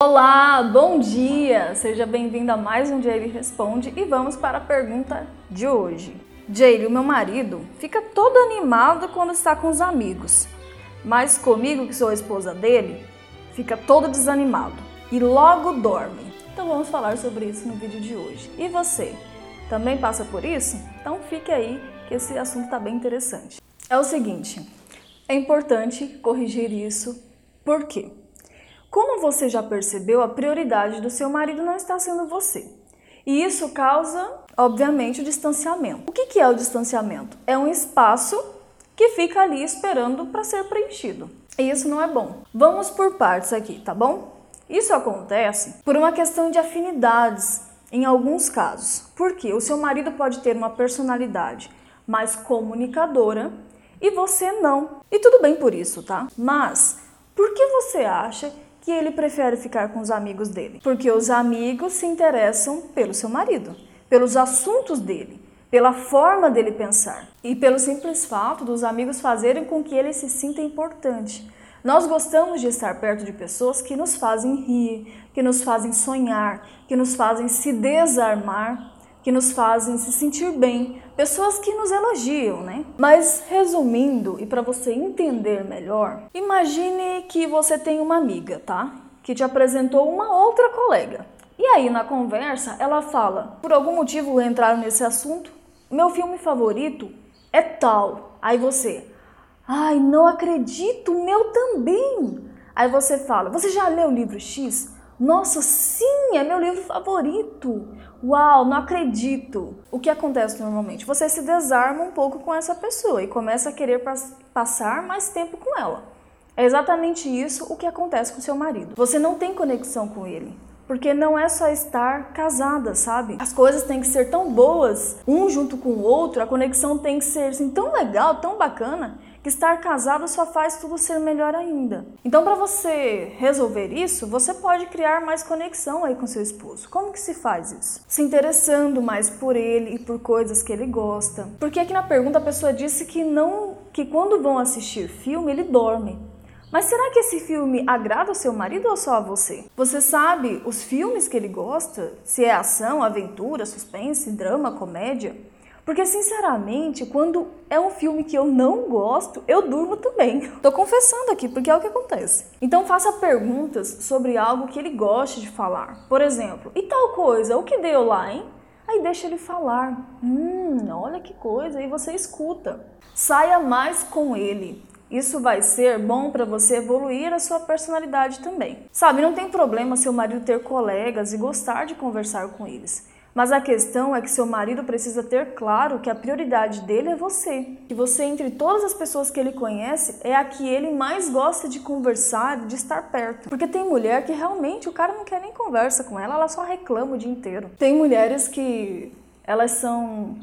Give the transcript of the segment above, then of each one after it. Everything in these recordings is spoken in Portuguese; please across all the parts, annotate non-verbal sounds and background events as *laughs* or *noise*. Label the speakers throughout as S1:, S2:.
S1: Olá, bom dia! Seja bem-vindo a mais um Jaylee Responde e vamos para a pergunta de hoje. Jaylee, o meu marido fica todo animado quando está com os amigos, mas comigo, que sou a esposa dele, fica todo desanimado e logo dorme. Então vamos falar sobre isso no vídeo de hoje. E você, também passa por isso? Então fique aí que esse assunto está bem interessante. É o seguinte, é importante corrigir isso, por quê? Como você já percebeu, a prioridade do seu marido não está sendo você. E isso causa, obviamente, o distanciamento. O que é o distanciamento? É um espaço que fica ali esperando para ser preenchido. E isso não é bom. Vamos por partes aqui, tá bom? Isso acontece por uma questão de afinidades, em alguns casos. Porque o seu marido pode ter uma personalidade mais comunicadora e você não. E tudo bem por isso, tá? Mas por que você acha que ele prefere ficar com os amigos dele? Porque os amigos se interessam pelo seu marido, pelos assuntos dele, pela forma dele pensar e pelo simples fato dos amigos fazerem com que ele se sinta importante. Nós gostamos de estar perto de pessoas que nos fazem rir, que nos fazem sonhar, que nos fazem se desarmar, que nos fazem se sentir bem, pessoas que nos elogiam, né? Mas resumindo e para você entender melhor, imagine que você tem uma amiga, tá? Que te apresentou uma outra colega. E aí na conversa ela fala: "Por algum motivo entraram nesse assunto? Meu filme favorito é tal". Aí você: "Ai, não acredito, meu também". Aí você fala: "Você já leu o livro X?" Nossa, sim, é meu livro favorito. Uau, não acredito. O que acontece normalmente? Você se desarma um pouco com essa pessoa e começa a querer passar mais tempo com ela. É exatamente isso o que acontece com seu marido. Você não tem conexão com ele. Porque não é só estar casada, sabe? As coisas têm que ser tão boas, um junto com o outro, a conexão tem que ser assim, tão legal, tão bacana, estar casado só faz tudo ser melhor ainda. Então, para você resolver isso, você pode criar mais conexão aí com seu esposo. Como que se faz isso? Se interessando mais por ele e por coisas que ele gosta. Porque aqui na pergunta a pessoa disse que não, que quando vão assistir filme ele dorme. Mas será que esse filme agrada ao seu marido ou só a você? Você sabe os filmes que ele gosta? Se é ação, aventura, suspense, drama, comédia? Porque, sinceramente, quando é um filme que eu não gosto, eu durmo também. *laughs* Tô confessando aqui, porque é o que acontece. Então, faça perguntas sobre algo que ele goste de falar. Por exemplo, e tal coisa, o que deu lá, hein? Aí deixa ele falar. Hum, olha que coisa, e você escuta. Saia mais com ele. Isso vai ser bom para você evoluir a sua personalidade também. Sabe, não tem problema seu marido ter colegas e gostar de conversar com eles. Mas a questão é que seu marido precisa ter claro que a prioridade dele é você. Que você, entre todas as pessoas que ele conhece, é a que ele mais gosta de conversar, de estar perto. Porque tem mulher que realmente o cara não quer nem conversa com ela, ela só reclama o dia inteiro. Tem mulheres que elas são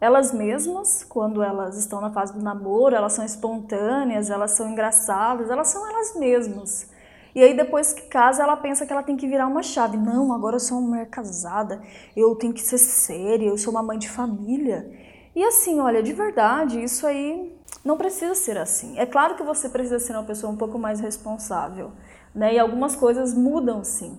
S1: elas mesmas, quando elas estão na fase do namoro, elas são espontâneas, elas são engraçadas, elas são elas mesmas. E aí depois que casa, ela pensa que ela tem que virar uma chave. Não, agora eu sou uma mulher casada, eu tenho que ser séria, eu sou uma mãe de família. E assim, olha, de verdade, isso aí não precisa ser assim. É claro que você precisa ser uma pessoa um pouco mais responsável, né? E algumas coisas mudam sim.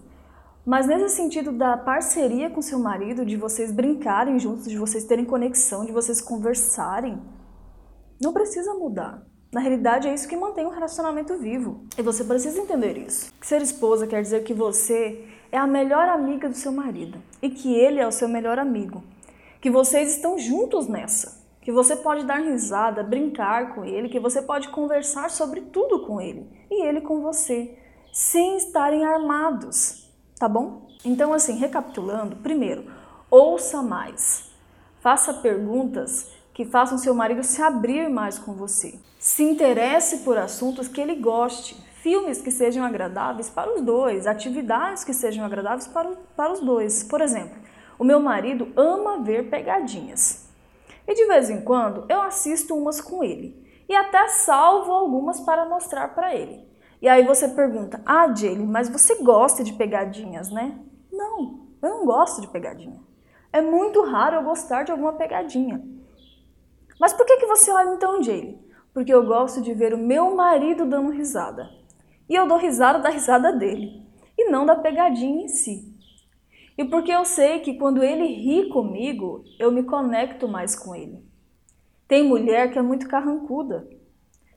S1: Mas nesse sentido da parceria com seu marido, de vocês brincarem juntos, de vocês terem conexão, de vocês conversarem, não precisa mudar. Na realidade, é isso que mantém o relacionamento vivo. E você precisa entender isso. ser esposa quer dizer que você é a melhor amiga do seu marido e que ele é o seu melhor amigo. Que vocês estão juntos nessa. Que você pode dar risada, brincar com ele, que você pode conversar sobre tudo com ele e ele com você, sem estarem armados, tá bom? Então, assim, recapitulando, primeiro, ouça mais. Faça perguntas que façam seu marido se abrir mais com você. Se interesse por assuntos que ele goste, filmes que sejam agradáveis para os dois, atividades que sejam agradáveis para, para os dois. Por exemplo, o meu marido ama ver pegadinhas. E de vez em quando eu assisto umas com ele. E até salvo algumas para mostrar para ele. E aí você pergunta: Ah, Jaylee, mas você gosta de pegadinhas, né? Não, eu não gosto de pegadinha. É muito raro eu gostar de alguma pegadinha. Mas por que, que você olha então, Jaylee? Porque eu gosto de ver o meu marido dando risada. E eu dou risada da risada dele. e não da pegadinha em si. E porque eu sei que quando ele ri comigo, eu me conecto mais com ele. Tem mulher que é muito carrancuda.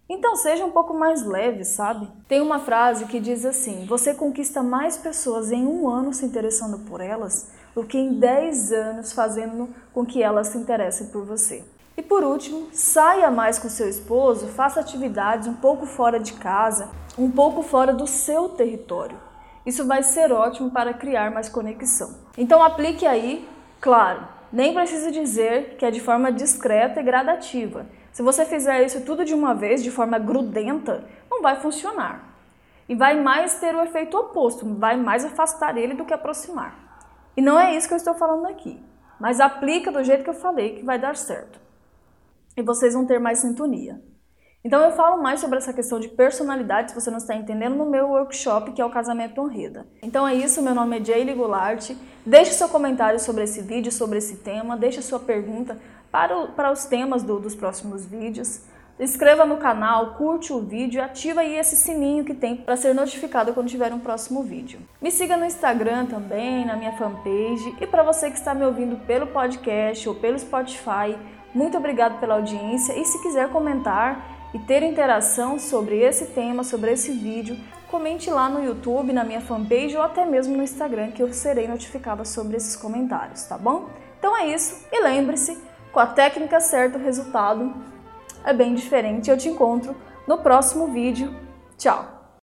S1: Então seja um pouco mais leve, sabe? Tem uma frase que diz assim: Você conquista mais pessoas em um ano se interessando por elas do que em 10 anos fazendo com que elas se interessem por você. E por último, saia mais com seu esposo, faça atividades um pouco fora de casa, um pouco fora do seu território. Isso vai ser ótimo para criar mais conexão. Então aplique aí, claro, nem precisa dizer que é de forma discreta e gradativa. Se você fizer isso tudo de uma vez, de forma grudenta, não vai funcionar. E vai mais ter o efeito oposto, vai mais afastar ele do que aproximar. E não é isso que eu estou falando aqui. Mas aplica do jeito que eu falei que vai dar certo. E vocês vão ter mais sintonia. Então eu falo mais sobre essa questão de personalidade, se você não está entendendo, no meu workshop, que é o Casamento Honreda. Então é isso, meu nome é Jaylee Goulart. Deixe seu comentário sobre esse vídeo, sobre esse tema, deixe sua pergunta para, o, para os temas do, dos próximos vídeos. Inscreva no canal, curte o vídeo e ativa aí esse sininho que tem para ser notificado quando tiver um próximo vídeo. Me siga no Instagram também, na minha fanpage. E para você que está me ouvindo pelo podcast ou pelo Spotify, muito obrigado pela audiência e se quiser comentar e ter interação sobre esse tema, sobre esse vídeo, comente lá no YouTube, na minha fanpage ou até mesmo no Instagram que eu serei notificada sobre esses comentários, tá bom? Então é isso e lembre-se, com a técnica certa o resultado é bem diferente. Eu te encontro no próximo vídeo. Tchau!